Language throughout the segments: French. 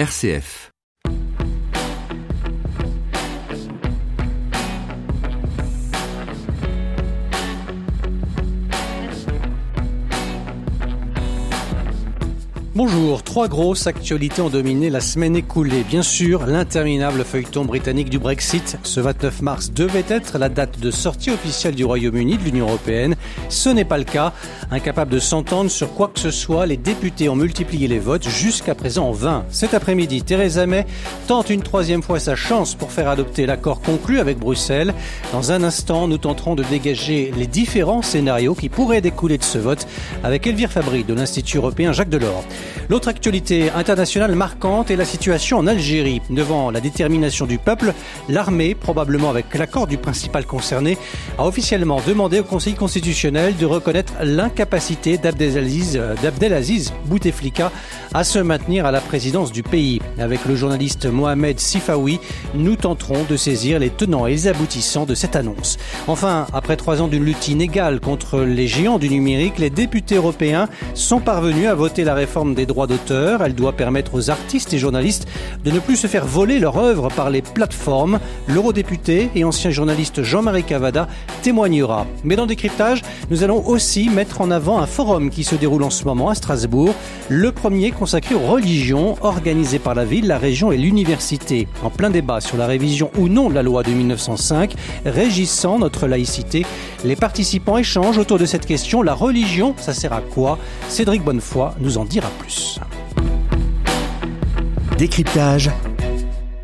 RCF. Bonjour, trois grosses actualités ont dominé la semaine écoulée. Bien sûr, l'interminable feuilleton britannique du Brexit. Ce 29 mars devait être la date de sortie officielle du Royaume-Uni de l'Union européenne. Ce n'est pas le cas. Incapables de s'entendre sur quoi que ce soit, les députés ont multiplié les votes jusqu'à présent en vain. Cet après-midi, Theresa May tente une troisième fois sa chance pour faire adopter l'accord conclu avec Bruxelles. Dans un instant, nous tenterons de dégager les différents scénarios qui pourraient découler de ce vote avec Elvire Fabry de l'Institut européen Jacques Delors. L'autre actualité internationale marquante est la situation en Algérie. Devant la détermination du peuple, l'armée, probablement avec l'accord du principal concerné, a officiellement demandé au Conseil constitutionnel de reconnaître l'incapacité d'Abdelaziz, Bouteflika à se maintenir à la présidence du pays. Avec le journaliste Mohamed Sifawi, nous tenterons de saisir les tenants et les aboutissants de cette annonce. Enfin, après trois ans d'une lutte inégale contre les géants du numérique, les députés européens sont parvenus à voter la réforme des droits d'auteur. Elle doit permettre aux artistes et journalistes de ne plus se faire voler leur œuvre par les plateformes. L'eurodéputé et ancien journaliste Jean-Marie Cavada témoignera. Mais dans Décryptage, nous allons aussi mettre en avant un forum qui se déroule en ce moment à Strasbourg. Le premier consacré aux religions, organisé par la ville, la région et l'université. En plein débat sur la révision ou non de la loi de 1905, régissant notre laïcité, les participants échangent autour de cette question. La religion, ça sert à quoi? Cédric Bonnefoy nous en dira plus. Décryptage,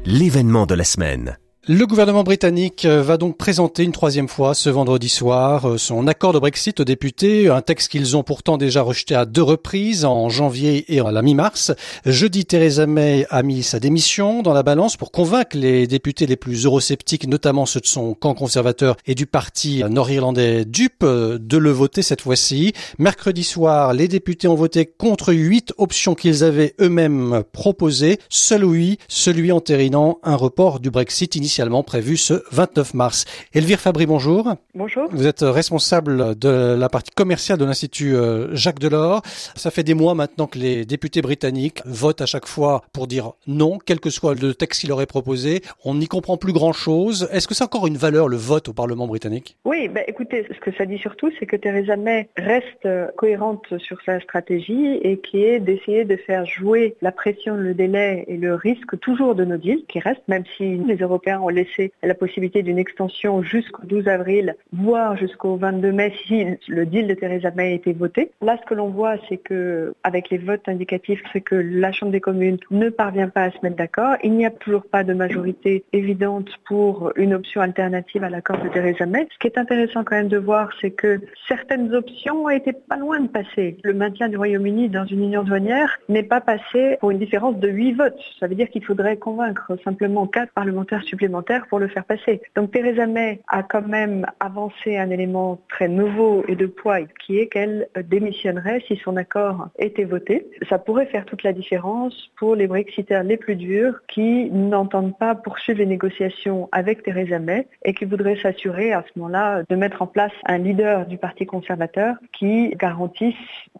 l'événement de la semaine. Le gouvernement britannique euh, va donc présenter une troisième fois ce vendredi soir euh, son accord de Brexit aux députés, un texte qu'ils ont pourtant déjà rejeté à deux reprises, en janvier et à la mi-mars. Jeudi, Theresa May a mis sa démission dans la balance pour convaincre les députés les plus eurosceptiques, notamment ceux de son camp conservateur et du parti nord-irlandais DUP, euh, de le voter cette fois-ci. Mercredi soir, les députés ont voté contre huit options qu'ils avaient eux-mêmes proposées. Seul oui, celui entérinant un report du Brexit initial initialement prévu ce 29 mars. Elvire Fabry, bonjour. Bonjour. Vous êtes responsable de la partie commerciale de l'Institut euh, Jacques Delors. Ça fait des mois maintenant que les députés britanniques votent à chaque fois pour dire non, quel que soit le texte qu'il aurait proposé. On n'y comprend plus grand-chose. Est-ce que c'est encore une valeur, le vote au Parlement britannique? Oui, bah, écoutez, ce que ça dit surtout, c'est que Theresa May reste euh, cohérente sur sa stratégie et qui est d'essayer de faire jouer la pression, le délai et le risque toujours de nos deals, qui reste, même si les Européens ont laissé la possibilité d'une extension jusqu'au 12 avril, voire jusqu'au 22 mai si le deal de Theresa May a été voté. Là, ce que l'on voit, c'est que avec les votes indicatifs, c'est que la Chambre des communes ne parvient pas à se mettre d'accord. Il n'y a toujours pas de majorité évidente pour une option alternative à l'accord de Theresa May. Ce qui est intéressant quand même de voir, c'est que certaines options été pas loin de passer. Le maintien du Royaume-Uni dans une union douanière n'est pas passé pour une différence de 8 votes. Ça veut dire qu'il faudrait convaincre simplement 4 parlementaires supplémentaires pour le faire passer. Donc Theresa May a quand même avancé un élément très nouveau et de poids qui est qu'elle démissionnerait si son accord était voté. Ça pourrait faire toute la différence pour les Brexiteurs les plus durs qui n'entendent pas poursuivre les négociations avec Theresa May et qui voudraient s'assurer à ce moment-là de mettre en place un leader du Parti conservateur qui garantisse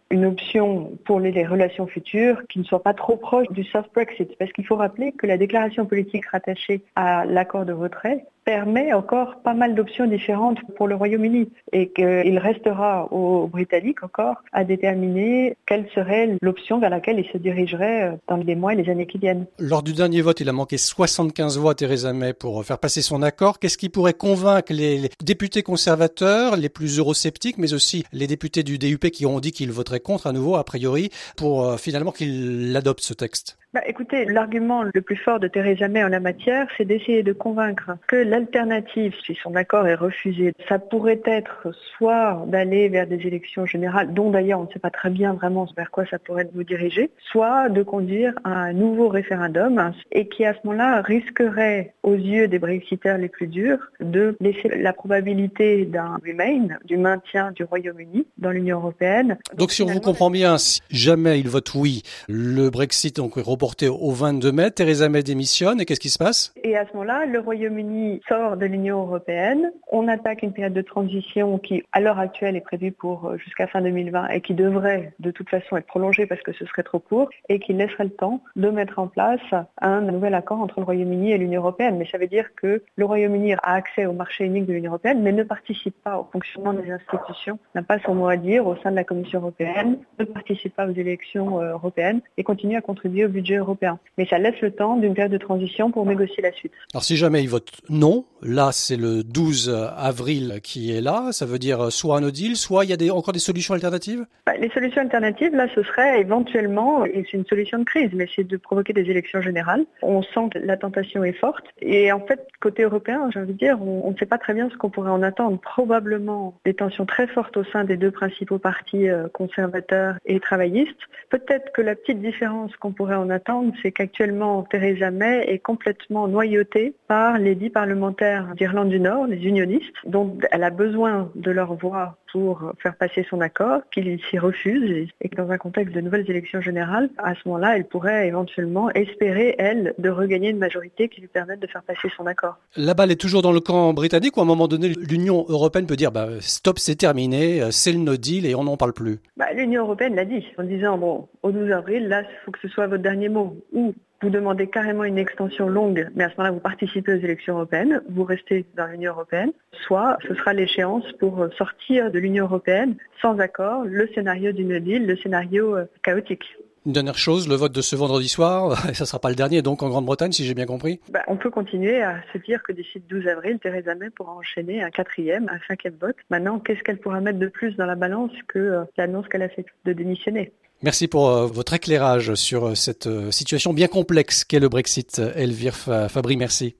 une option pour les relations futures qui ne soit pas trop proche du soft Brexit. Parce qu'il faut rappeler que la déclaration politique rattachée à l'accord de retrait permet encore pas mal d'options différentes pour le Royaume-Uni et qu'il restera aux Britanniques encore à déterminer quelle serait l'option vers laquelle ils se dirigeraient euh, dans les mois et les années qui viennent. Lors du dernier vote, il a manqué 75 voix à Theresa May pour faire passer son accord. Qu'est-ce qui pourrait convaincre les, députés conservateurs, les plus eurosceptiques, mais aussi les députés du DUP qui ont dit qu'ils voteraient contre à nouveau, a priori, pour euh, finalement qu'ils adoptent ce texte? Bah, écoutez, l'argument le plus fort de Theresa May en la matière, c'est d'essayer de convaincre que l'alternative, si son accord est refusé, ça pourrait être soit d'aller vers des élections générales, dont d'ailleurs on ne sait pas très bien vraiment vers quoi ça pourrait nous diriger, soit de conduire à un nouveau référendum et qui à ce moment-là risquerait aux yeux des Brexiteurs les plus durs de laisser la probabilité d'un remain, du maintien du Royaume-Uni dans l'Union européenne. Donc, si on vous comprend bien, si jamais il vote oui, le Brexit donc reporté au 22 mai. Theresa May démissionne et qu'est-ce qui se passe? Et à ce moment-là, le Royaume-Uni sort de l'Union européenne. On attaque une période de transition qui, à l'heure actuelle, est prévue pour euh, jusqu'à fin 2020 et qui devrait de toute façon être prolongée parce que ce serait trop court et qui laisserait le temps de mettre en place un nouvel accord entre le Royaume-Uni et l'Union européenne. Mais ça veut dire que le Royaume-Uni a accès au marché unique de l'Union européenne, mais ne participe pas au fonctionnement des institutions, n'a pas son mot à dire au sein de la Commission européenne, ne participe pas aux élections euh, européennes et continue à contribuer au budget européen. Mais ça laisse le temps d'une période de transition pour négocier la suite. Alors si jamais il vote non, là c'est le 12 avril qui est là, ça veut dire soit un no deal, soit il y a des, encore des solutions alternatives? Bah, Les solutions alternatives, là, ce serait éventuellement, et c'est une solution de crise, mais c'est de provoquer des élections générales. On sent que la tentation est forte. Et en fait, côté européen, j'ai envie de dire, on ne sait pas très bien ce qu'on pourrait en attendre. Probablement des tensions très fortes au sein des deux principaux partis euh, conservateurs et travaillistes. Peut-être que la petite différence qu'on pourrait en attendre, c'est qu'actuellement, Theresa May est complètement noyautée par les dix parlementaires d'Irlande du Nord, les unionistes, dont elle a besoin de leur voix pour faire passer son accord, qu'il s'y refuse et que dans un contexte de nouvelles élections générales, à ce moment-là, elle pourrait éventuellement espérer, elle, de regagner une majorité qui lui permette de faire passer son accord. La balle est toujours dans le camp britannique ou à un moment donné, l'Union européenne peut dire bah, stop, c'est terminé, c'est le no deal et on n'en parle plus bah, L'Union européenne l'a dit en disant bon, au 12 avril, là, il faut que ce soit votre dernier mot. Ou vous demandez carrément une extension longue, mais à ce moment-là, vous participez aux élections européennes, vous restez dans l'Union européenne, soit ce sera l'échéance pour sortir de l'Union européenne sans accord, le scénario du no deal, le scénario euh, chaotique. Une dernière chose, le vote de ce vendredi soir, ça ne sera pas le dernier donc en Grande-Bretagne si j'ai bien compris bah, On peut continuer à se dire que d'ici le 12 avril, Theresa May pourra enchaîner un quatrième, un cinquième vote. Maintenant, qu'est-ce qu'elle pourra mettre de plus dans la balance que euh, l'annonce qu'elle a faite de démissionner? Merci pour euh, votre éclairage sur euh, cette euh, situation bien complexe qu'est le Brexit. Elvire Fabry, merci.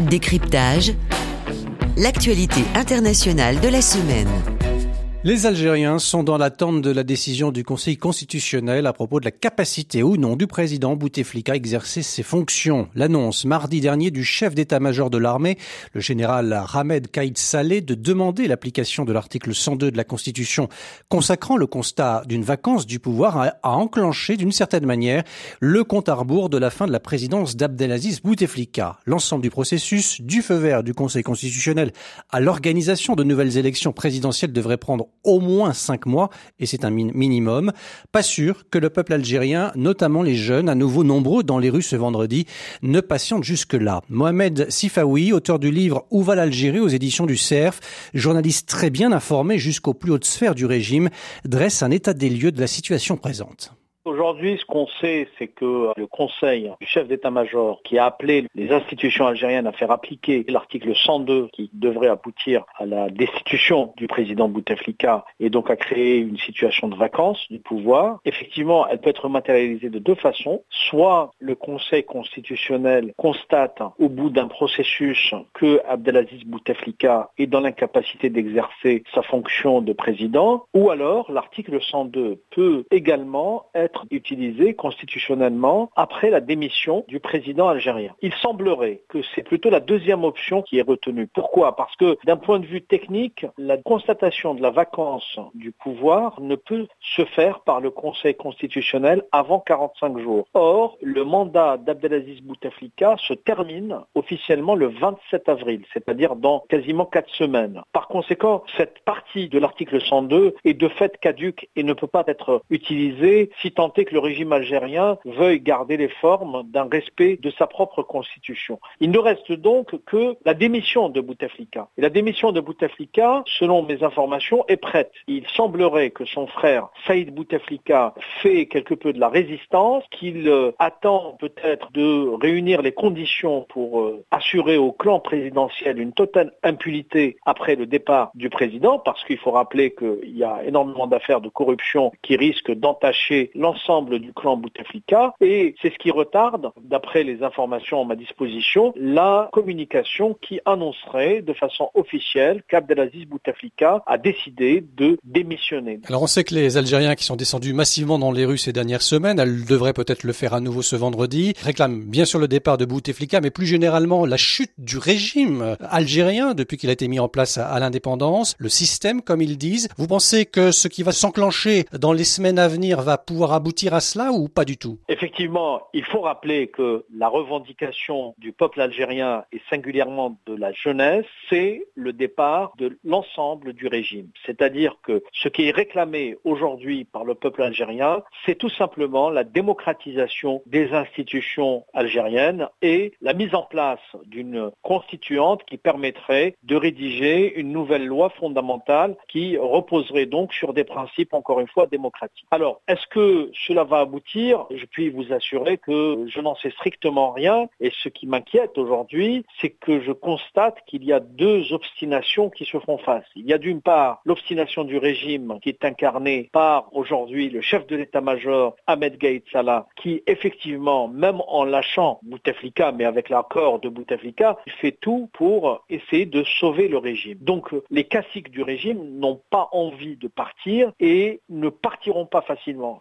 Décryptage. L'actualité internationale de la semaine. Les Algériens sont dans l'attente de la décision du Conseil constitutionnel à propos de la capacité ou non du président Bouteflika à exercer ses fonctions. L'annonce mardi dernier du chef d'état-major de l'armée, le général Ahmed Kaïd Saleh, de demander l'application de l'article 102 de la Constitution consacrant le constat d'une vacance du pouvoir a, enclenché d'une certaine manière le compte à rebours de la fin de la présidence d'Abdelaziz Bouteflika. L'ensemble du processus du feu vert du Conseil constitutionnel à l'organisation de nouvelles élections présidentielles devrait prendre au moins cinq mois, et c'est un minimum. Pas sûr que le peuple algérien, notamment les jeunes, à nouveau nombreux dans les rues ce vendredi, ne patiente jusque-là. Mohamed Sifawi, auteur du livre Où va l'Algérie aux éditions du CERF, journaliste très bien informé jusqu'aux plus hautes sphères du régime, dresse un état des lieux de la situation présente. Aujourd'hui, ce qu'on sait, c'est que le Conseil du chef d'état-major qui a appelé les institutions algériennes à faire appliquer l'article 102 qui devrait aboutir à la destitution du président Bouteflika et donc à créer une situation de vacances du pouvoir, effectivement, elle peut être matérialisée de deux façons. Soit le Conseil constitutionnel constate au bout d'un processus que Abdelaziz Bouteflika est dans l'incapacité d'exercer sa fonction de président, ou alors l'article 102 peut également être utilisé constitutionnellement après la démission du président algérien. Il semblerait que c'est plutôt la deuxième option qui est retenue. Pourquoi? Parce que d'un point de vue technique, la constatation de la vacance du pouvoir ne peut se faire par le Conseil constitutionnel avant 45 jours. Or, le mandat d'Abdelaziz Bouteflika se termine officiellement le 27 avril, c'est-à-dire dans quasiment quatre semaines. Par conséquent, cette partie de l'article 102 est de fait caduque et ne peut pas être utilisée si tant que le régime algérien veuille garder les formes d'un respect de sa propre constitution. Il ne reste donc que la démission de Bouteflika. Et la démission de Bouteflika, selon mes informations, est prête. Il semblerait que son frère Saïd Bouteflika fait quelque peu de la résistance, qu'il euh, attend peut-être de réunir les conditions pour euh, assurer au clan présidentiel une totale impunité après le départ du président, parce qu'il faut rappeler qu'il y a énormément d'affaires de corruption qui risquent d'entacher l'ensemble l'ensemble du clan Bouteflika et c'est ce qui retarde, d'après les informations à ma disposition, la communication qui annoncerait de façon officielle qu'Abdelaziz Bouteflika a décidé de démissionner. Alors on sait que les Algériens qui sont descendus massivement dans les rues ces dernières semaines, elles devraient peut-être le faire à nouveau ce vendredi, réclament bien sûr le départ de Bouteflika, mais plus généralement la chute du régime algérien depuis qu'il a été mis en place à l'indépendance, le système comme ils disent. Vous pensez que ce qui va s'enclencher dans les semaines à venir va pouvoir aboutir à cela ou pas du tout? Effectivement, il faut rappeler que la revendication du peuple algérien et singulièrement de la jeunesse, c'est le départ de l'ensemble du régime. C'est-à-dire que ce qui est réclamé aujourd'hui par le peuple algérien, c'est tout simplement la démocratisation des institutions algériennes et la mise en place d'une constituante qui permettrait de rédiger une nouvelle loi fondamentale qui reposerait donc sur des principes, encore une fois, démocratiques. Alors, est-ce que cela va aboutir Je puis vous assurer que je n'en sais strictement rien et ce qui m'inquiète aujourd'hui, c'est que je constate qu'il y a deux obstinations qui se font face. Il y a d'une part l'obstination du régime qui est incarnée par aujourd'hui le chef de l'état-major Ahmed Gaïd Salah, qui effectivement, même en lâchant Bouteflika, mais avec l'accord de Bouteflika, fait tout pour essayer de sauver le régime. Donc les caciques du régime n'ont pas envie de partir et ne partiront pas facilement.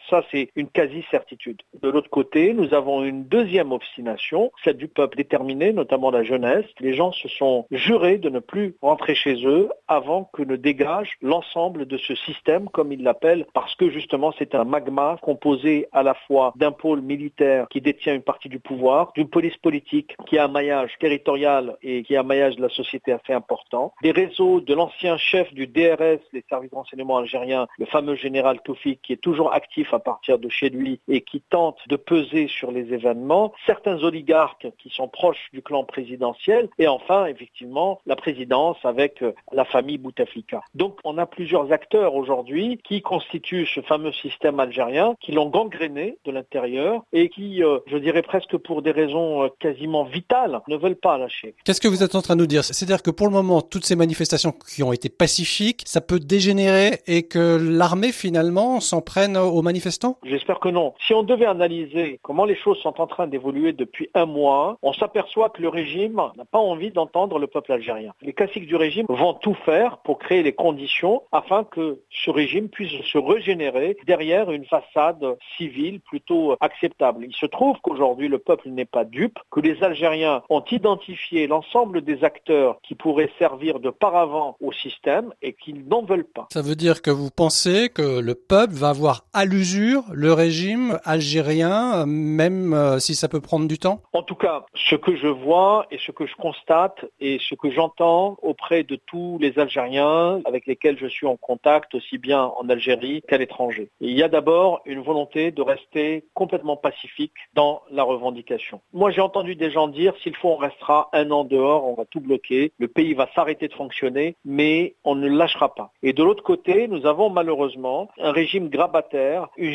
Une quasi-certitude. De l'autre côté, nous avons une deuxième obstination, celle du peuple déterminé, notamment la jeunesse. Les gens se sont jurés de ne plus rentrer chez eux avant que ne dégage l'ensemble de ce système, comme ils l'appellent, parce que justement c'est un magma composé à la fois d'un pôle militaire qui détient une partie du pouvoir, d'une police politique qui a un maillage territorial et qui a un maillage de la société assez important, des réseaux de l'ancien chef du DRS, les services de renseignement algériens, le fameux général Toufik, qui est toujours actif à partir de chez lui et qui tente de peser sur les événements, certains oligarques qui sont proches du clan présidentiel, et enfin, effectivement, la présidence avec euh, la famille Bouteflika. Donc, on a plusieurs acteurs aujourd'hui qui constituent ce fameux système algérien, qui l'ont gangréné de l'intérieur et qui, euh, je dirais presque pour des raisons euh, quasiment vitales, ne veulent pas lâcher. Qu'est-ce que vous êtes en train de nous dire? C'est-à-dire que pour le moment, toutes ces manifestations qui ont été pacifiques, ça peut dégénérer et que l'armée finalement s'en prenne aux manifestants? J'espère que non. Si on devait analyser comment les choses sont en train d'évoluer depuis un mois, on s'aperçoit que le régime n'a pas envie d'entendre le peuple algérien. Les classiques du régime vont tout faire pour créer les conditions afin que ce régime puisse se régénérer derrière une façade civile plutôt acceptable. Il se trouve qu'aujourd'hui le peuple n'est pas dupe, que les Algériens ont identifié l'ensemble des acteurs qui pourraient servir de paravent au système et qu'ils n'en veulent pas. Ça veut dire que vous pensez que le peuple va avoir à l'usure le régime algérien, même euh, si ça peut prendre du temps? En tout cas, ce que je vois et ce que je constate et ce que j'entends auprès de tous les Algériens avec lesquels je suis en contact, aussi bien en Algérie qu'à l'étranger. Il y a d'abord une volonté de rester complètement pacifique dans la revendication. Moi, j'ai entendu des gens dire s'il faut, on restera un an dehors, on va tout bloquer, le pays va s'arrêter de fonctionner, mais on ne lâchera pas. Et de l'autre côté, nous avons malheureusement un régime grabataire, une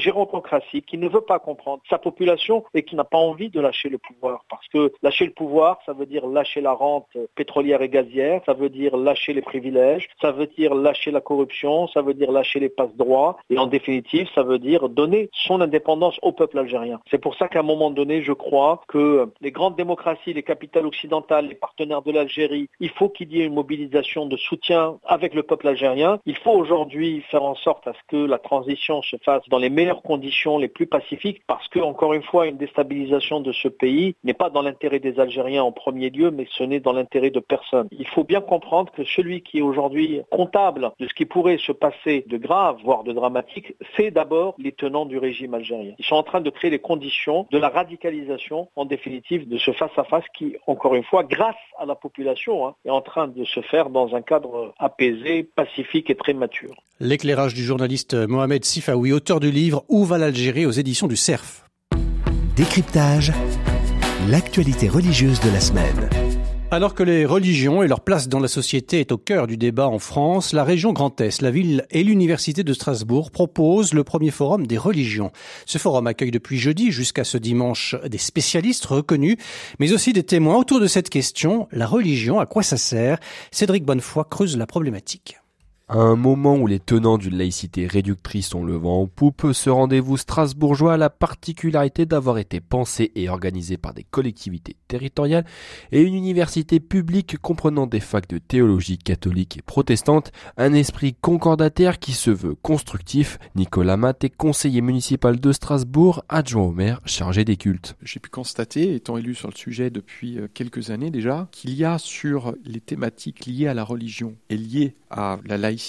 qui ne veut pas comprendre sa population et qui n'a pas envie de lâcher le pouvoir. Parce que lâcher le pouvoir, ça veut dire lâcher la rente pétrolière et gazière, ça veut dire lâcher les privilèges, ça veut dire lâcher la corruption, ça veut dire lâcher les passe-droits, et en définitive, ça veut dire donner son indépendance au peuple algérien. C'est pour ça qu'à un moment donné, je crois que les grandes démocraties, les capitales occidentales, les partenaires de l'Algérie, il faut qu'il y ait une mobilisation de soutien avec le peuple algérien. Il faut aujourd'hui faire en sorte à ce que la transition se fasse dans les meilleures conditions, les plus pacifiques, parce que, encore une fois, une déstabilisation de ce pays n'est pas dans l'intérêt des Algériens en premier lieu, mais ce n'est dans l'intérêt de personne. Il faut bien comprendre que celui qui est aujourd'hui comptable de ce qui pourrait se passer de grave, voire de dramatique, c'est d'abord les tenants du régime algérien. Ils sont en train de créer les conditions de la radicalisation, en définitive, de ce face-à-face qui, encore une fois, grâce à la population, hein, est en train de se faire dans un cadre apaisé, pacifique et très mature. L'éclairage du journaliste Mohamed Sifaoui, auteur du livre Où va l'Algérie aux éditions du CERF? Décryptage, l'actualité religieuse de la semaine. Alors que les religions et leur place dans la société est au cœur du débat en France, la région Grand Est, la ville et l'université de Strasbourg proposent le premier forum des religions. Ce forum accueille depuis jeudi jusqu'à ce dimanche des spécialistes reconnus, mais aussi des témoins autour de cette question, la religion, à quoi ça sert? Cédric Bonnefoy creuse la problématique. À un moment où les tenants d'une laïcité réductrice ont le vent en poupe, ce rendez-vous strasbourgeois a la particularité d'avoir été pensé et organisé par des collectivités territoriales et une université publique comprenant des facs de théologie catholique et protestante, un esprit concordataire qui se veut constructif. Nicolas Matt est conseiller municipal de Strasbourg, adjoint au maire, chargé des cultes. J'ai pu constater, étant élu sur le sujet depuis euh, quelques années déjà, qu'il y a sur les thématiques liées à la religion et liées à la laïcité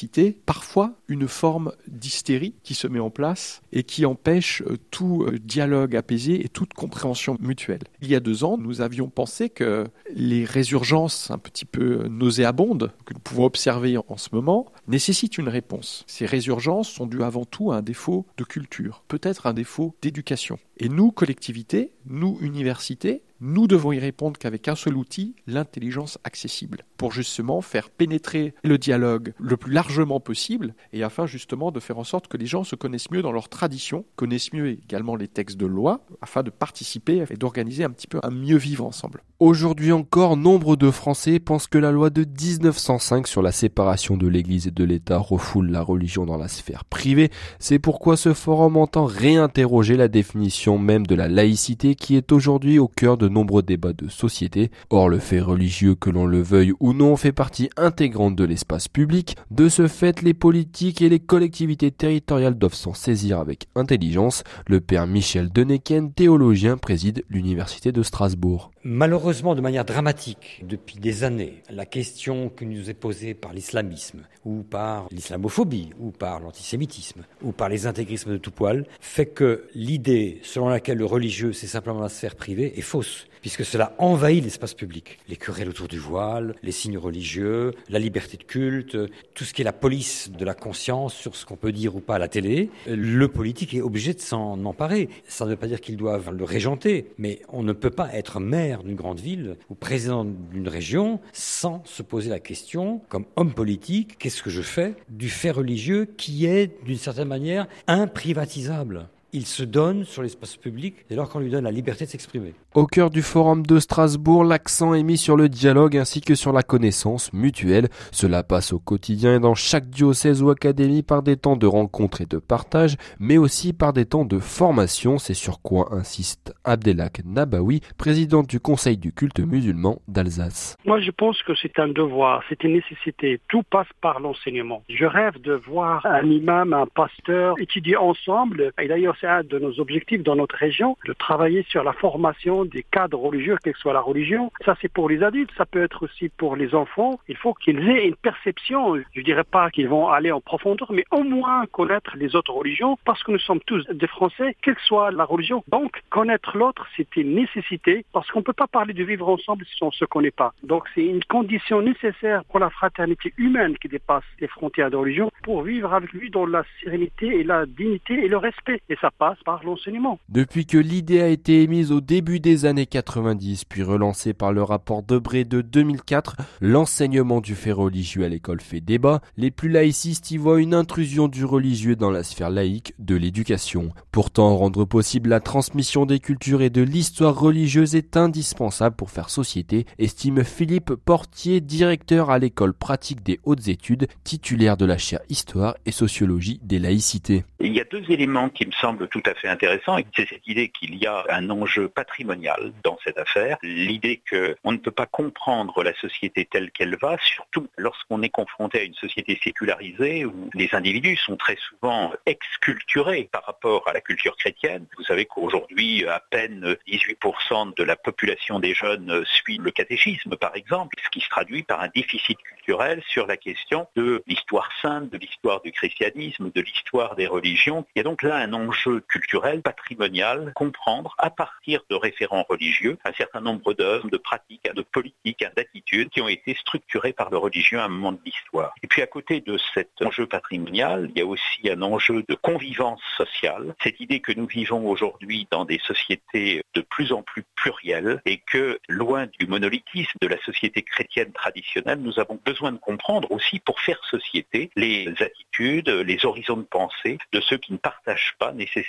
parfois une forme d'hystérie qui se met en place et qui empêche euh, tout euh, dialogue apaisé et toute compréhension mutuelle. Il y a deux ans, nous avions pensé que les résurgences un petit peu nauséabondes que nous pouvons observer en ce moment nécessitent une réponse. Ces résurgences sont dues avant tout à un défaut de culture, peut-être un défaut d'éducation. Et nous, collectivités, nous, universités, nous devons y répondre qu'avec un seul outil, l'intelligence accessible, pour justement faire pénétrer le dialogue le plus largement possible et afin justement de faire en sorte que les gens se connaissent mieux dans leur tradition, connaissent mieux également les textes de loi, afin de participer et d'organiser un petit peu un mieux vivre ensemble. Aujourd'hui encore, nombre de Français pensent que la loi de 1905 sur la séparation de l'Église et de l'État refoule la religion dans la sphère privée. C'est pourquoi ce forum entend réinterroger la définition même de la laïcité qui est aujourd'hui au cœur de nombreux débats de société. Or, le fait religieux, que l'on le veuille ou non, fait partie intégrante de l'espace public. De ce fait, les politiques et les collectivités territoriales doivent s'en saisir avec intelligence. Le père Michel Deneken, théologien, préside l'Université de Strasbourg. Malheureusement, de manière dramatique, depuis des années, la question qui nous est posée par l'islamisme, ou par l'islamophobie, ou par l'antisémitisme, ou par les intégrismes de tout poil, fait que l'idée selon laquelle le religieux, c'est simplement la sphère privée, est fausse puisque cela envahit l'espace public. Les querelles autour du voile, les signes religieux, la liberté de culte, tout ce qui est la police de la conscience sur ce qu'on peut dire ou pas à la télé, le politique est obligé de s'en emparer. Ça ne veut pas dire qu'ils doivent le régenter, mais on ne peut pas être maire d'une grande ville ou président d'une région sans se poser la question, comme homme politique, qu'est-ce que je fais du fait religieux qui est, d'une certaine manière, imprivatisable? Il se donne sur l'espace public dès lors qu'on lui donne la liberté de s'exprimer. Au cœur du forum de Strasbourg, l'accent est mis sur le dialogue ainsi que sur la connaissance mutuelle. Cela passe au quotidien et dans chaque diocèse ou académie par des temps de rencontre et de partage, mais aussi par des temps de formation. C'est sur quoi insiste Abdelak Nabawi, président du Conseil du culte musulman d'Alsace. Moi, je pense que c'est un devoir, c'est une nécessité. Tout passe par l'enseignement. Je rêve de voir un imam, un pasteur étudier ensemble. Et d'ailleurs, c'est un de nos objectifs dans notre région, de travailler sur la formation des cadres religieux, quelle que soit la religion. Ça, c'est pour les adultes, ça peut être aussi pour les enfants. Il faut qu'ils aient une perception, je ne dirais pas qu'ils vont aller en profondeur, mais au moins connaître les autres religions, parce que nous sommes tous des Français, quelle que soit la religion. Donc, connaître l'autre, c'est une nécessité, parce qu'on ne peut pas parler de vivre ensemble si on ne se connaît pas. Donc, c'est une condition nécessaire pour la fraternité humaine qui dépasse les frontières de religion, pour vivre avec lui dans la sérénité et la dignité et le respect. Passe par l'enseignement. Depuis que l'idée a été émise au début des années 90, puis relancée par le rapport Debré de 2004, l'enseignement du fait religieux à l'école fait débat. Les plus laïcistes y voient une intrusion du religieux dans la sphère laïque de l'éducation. Pourtant, rendre possible la transmission des cultures et de l'histoire religieuse est indispensable pour faire société, estime Philippe Portier, directeur à l'école pratique des hautes études, titulaire de la chaire Histoire et Sociologie des laïcités. Il y a deux éléments qui me semblent tout à fait intéressant, c'est cette idée qu'il y a un enjeu patrimonial dans cette affaire, l'idée qu'on ne peut pas comprendre la société telle qu'elle va, surtout lorsqu'on est confronté à une société sécularisée où les individus sont très souvent exculturés par rapport à la culture chrétienne. Vous savez qu'aujourd'hui, à peine 18% de la population des jeunes suit le catéchisme, par exemple, ce qui se traduit par un déficit culturel sur la question de l'histoire sainte, de l'histoire du christianisme, de l'histoire des religions. Il y a donc là un enjeu culturel, patrimonial, comprendre à partir de référents religieux un certain nombre d'œuvres, de pratiques, de politiques, d'attitudes qui ont été structurées par le religieux à un moment de l'histoire. Et puis à côté de cet enjeu patrimonial, il y a aussi un enjeu de convivence sociale, cette idée que nous vivons aujourd'hui dans des sociétés de plus en plus plurielles et que loin du monolithisme de la société chrétienne traditionnelle, nous avons besoin de comprendre aussi pour faire société les attitudes, les horizons de pensée de ceux qui ne partagent pas nécessairement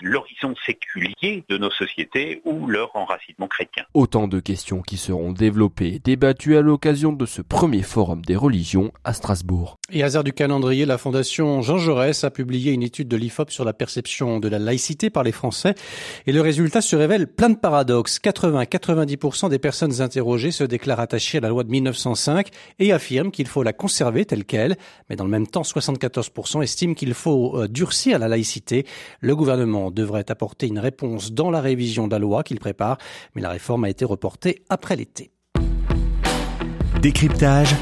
l'horizon séculier de nos sociétés ou leur enracinement chrétien. Autant de questions qui seront développées et débattues à l'occasion de ce premier forum des religions à Strasbourg. Et hasard du calendrier, la Fondation Jean Jaurès a publié une étude de l'IFOP sur la perception de la laïcité par les Français. Et le résultat se révèle plein de paradoxes. 80-90% des personnes interrogées se déclarent attachées à la loi de 1905 et affirment qu'il faut la conserver telle qu'elle. Mais dans le même temps, 74% estiment qu'il faut euh, durcir la laïcité. Le gouvernement devrait apporter une réponse dans la révision de la loi qu'il prépare, mais la réforme a été reportée après l'été. Décryptage,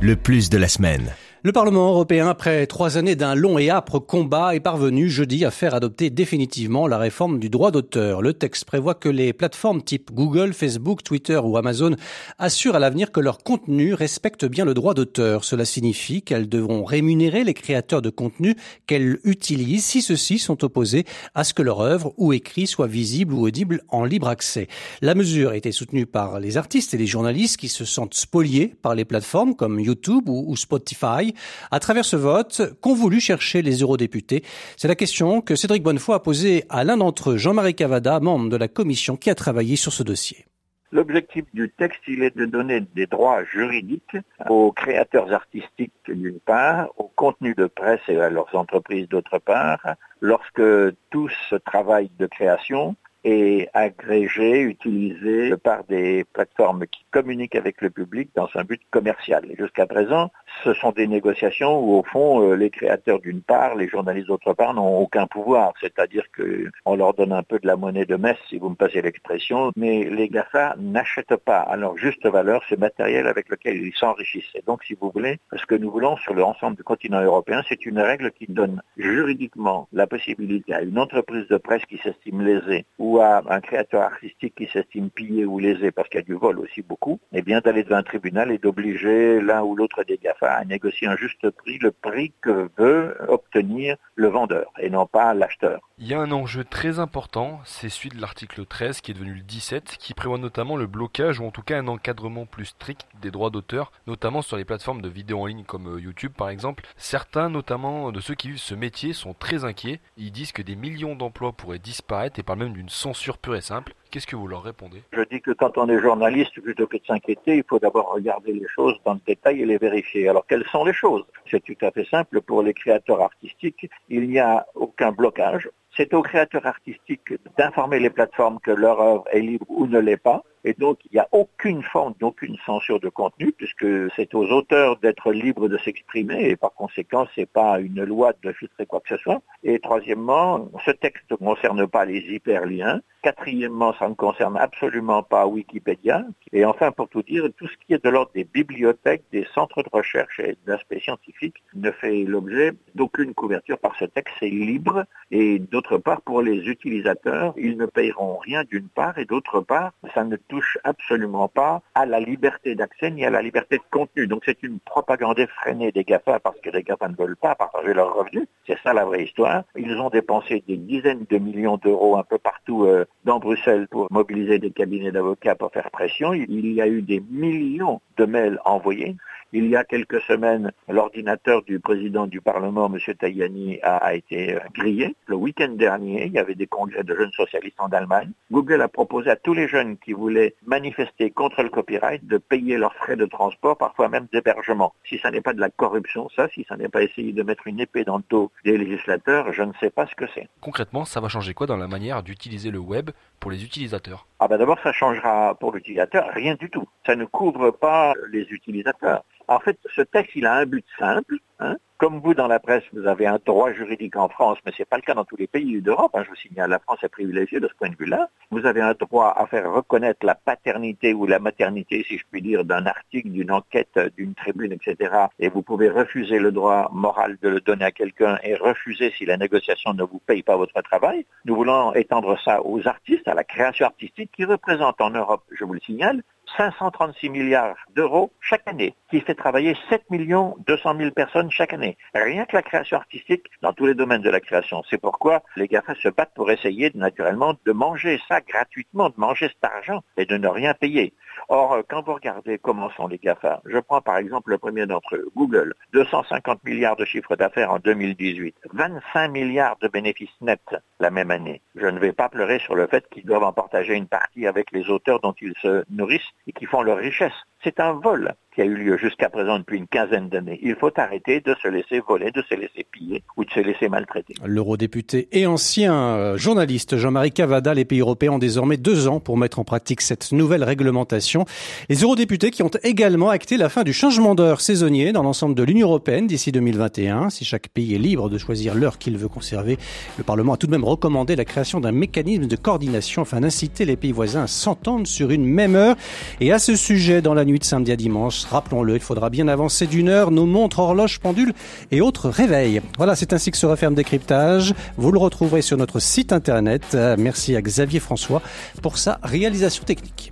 le plus de la semaine. Le Parlement européen, après trois années d'un long et âpre combat, est parvenu jeudi à faire adopter définitivement la réforme du droit d'auteur. Le texte prévoit que les plateformes type Google, Facebook, Twitter ou Amazon assurent à l'avenir que leur contenu respecte bien le droit d'auteur. Cela signifie qu'elles devront rémunérer les créateurs de contenu qu'elles utilisent si ceux-ci sont opposés à ce que leur œuvre ou écrit soit visible ou audible en libre accès. La mesure a été soutenue par les artistes et les journalistes qui se sentent spoliés par les plateformes comme YouTube ou Spotify à travers ce vote qu'ont voulu chercher les eurodéputés? C'est la question que Cédric Bonnefoy a posée à l'un d'entre eux, Jean-Marie Cavada, membre de la commission qui a travaillé sur ce dossier. L'objectif du texte, il est de donner des droits juridiques aux créateurs artistiques d'une part, au contenu de presse et à leurs entreprises d'autre part, lorsque tout ce travail de création est agrégé, utilisé par des plateformes qui communiquent avec le public dans un but commercial. Jusqu'à présent, ce sont des négociations où, au fond, euh, les créateurs d'une part, les journalistes d'autre part n'ont aucun pouvoir. C'est-à-dire qu'on leur donne un peu de la monnaie de messe, si vous me passez l'expression, mais les GAFA n'achètent pas à leur juste valeur ce matériel avec lequel ils s'enrichissent. Et donc, si vous voulez, ce que nous voulons sur l'ensemble du continent européen, c'est une règle qui donne juridiquement la possibilité à une entreprise de presse qui s'estime lésée ou à un créateur artistique qui s'estime pillé ou lésé parce qu'il y a du vol aussi beaucoup, eh bien d'aller devant un tribunal et d'obliger l'un ou l'autre des GAFA à négocier un juste prix, le prix que veut obtenir le vendeur et non pas l'acheteur. Il y a un enjeu très important, c'est celui de l'article 13 qui est devenu le 17, qui prévoit notamment le blocage ou en tout cas un encadrement plus strict des droits d'auteur, notamment sur les plateformes de vidéos en ligne comme euh, YouTube par exemple. Certains, notamment de ceux qui vivent ce métier, sont très inquiets. Ils disent que des millions d'emplois pourraient disparaître et parlent même d'une censure pure et simple. Qu'est-ce que vous leur répondez? Je dis que quand on est journaliste, plutôt que de s'inquiéter, il faut d'abord regarder les choses dans le détail et les vérifier. Alors quelles sont les choses? C'est tout à fait simple pour les créateurs artistiques. Il n'y a aucun blocage. C'est aux créateurs artistiques d'informer les plateformes que leur œuvre est libre ou ne l'est pas. Et donc, il n'y a aucune forme d'aucune censure de contenu, puisque c'est aux auteurs d'être libres de s'exprimer, et par conséquent, ce n'est pas une loi de filtrer quoi que ce soit. Et troisièmement, ce texte ne concerne pas les hyperliens. Quatrièmement, ça ne concerne absolument pas Wikipédia. Et enfin, pour tout dire, tout ce qui est de l'ordre des bibliothèques, des centres de recherche et d'aspect scientifique ne fait l'objet d'aucune couverture par ce texte. C'est libre. Et d'autre part, pour les utilisateurs, ils ne payeront rien d'une part, et d'autre part, ça ne touche absolument pas à la liberté d'accès ni à la liberté de contenu. Donc c'est une propagande effrénée des GAFA parce que les GAFA ne veulent pas partager leurs revenus. C'est ça la vraie histoire. Ils ont dépensé des dizaines de millions d'euros un peu partout euh, dans Bruxelles pour mobiliser des cabinets d'avocats pour faire pression. Il y a eu des millions de mails envoyés. Il y a quelques semaines, l'ordinateur du président du Parlement, M. Tajani, a, été euh, grillé. Le week-end dernier, il y avait des congrès de jeunes socialistes en Allemagne. Google a proposé à tous les jeunes qui voulaient manifester contre le copyright de payer leurs frais de transport, parfois même d'hébergement. Si ça n'est pas de la corruption, ça, si ça n'est pas essayer de mettre une épée dans le dos des législateurs, je ne sais pas ce que c'est. Concrètement, ça va changer quoi dans la manière d'utiliser le web pour les utilisateurs? Ah ben d'abord, ça changera pour l'utilisateur rien du tout. Ça ne couvre pas les utilisateurs. En fait, ce texte, il a un but simple. Hein. Comme vous, dans la presse, vous avez un droit juridique en France, mais ce n'est pas le cas dans tous les pays d'Europe. Hein. Je vous signale, la France est privilégiée de ce point de vue-là. Vous avez un droit à faire reconnaître la paternité ou la maternité, si je puis dire, d'un article, d'une enquête, d'une tribune, etc. Et vous pouvez refuser le droit moral de le donner à quelqu'un et refuser si la négociation ne vous paye pas votre travail. Nous voulons étendre ça aux artistes, à la création artistique qui représente en Europe, je vous le signale, 536 milliards d'euros chaque année, qui fait travailler 7 millions 200 000 personnes chaque année. Rien que la création artistique dans tous les domaines de la création. C'est pourquoi les GAFA se battent pour essayer naturellement de manger ça gratuitement, de manger cet argent et de ne rien payer. Or, euh, quand vous regardez comment sont les GAFA, je prends par exemple le premier d'entre eux, Google, 250 milliards de chiffre d'affaires en 2018, 25 milliards de bénéfices nets la même année. Je ne vais pas pleurer sur le fait qu'ils doivent en partager une partie avec les auteurs dont ils se nourrissent et qui font leur richesse. C'est un vol qui a eu lieu jusqu'à présent depuis une quinzaine d'années. Il faut arrêter de se laisser voler, de se laisser piller ou de se laisser maltraiter. L'eurodéputé et ancien euh, journaliste Jean-Marie Cavada, les pays européens ont désormais deux ans pour mettre en pratique cette nouvelle réglementation. Les eurodéputés qui ont également acté la fin du changement d'heure saisonnier dans l'ensemble de l'Union européenne d'ici 2021. Si chaque pays est libre de choisir l'heure qu'il veut conserver, le Parlement a tout de même recommandé la création d'un mécanisme de coordination afin d'inciter les pays voisins à s'entendre sur une même heure. Et à ce sujet, dans la nuit de samedi à dimanche, Rappelons-le, il faudra bien avancer d'une heure nos montres, horloges, pendules et autres réveils. Voilà, c'est ainsi que se referme Décryptage. Vous le retrouverez sur notre site internet. Merci à Xavier François pour sa réalisation technique.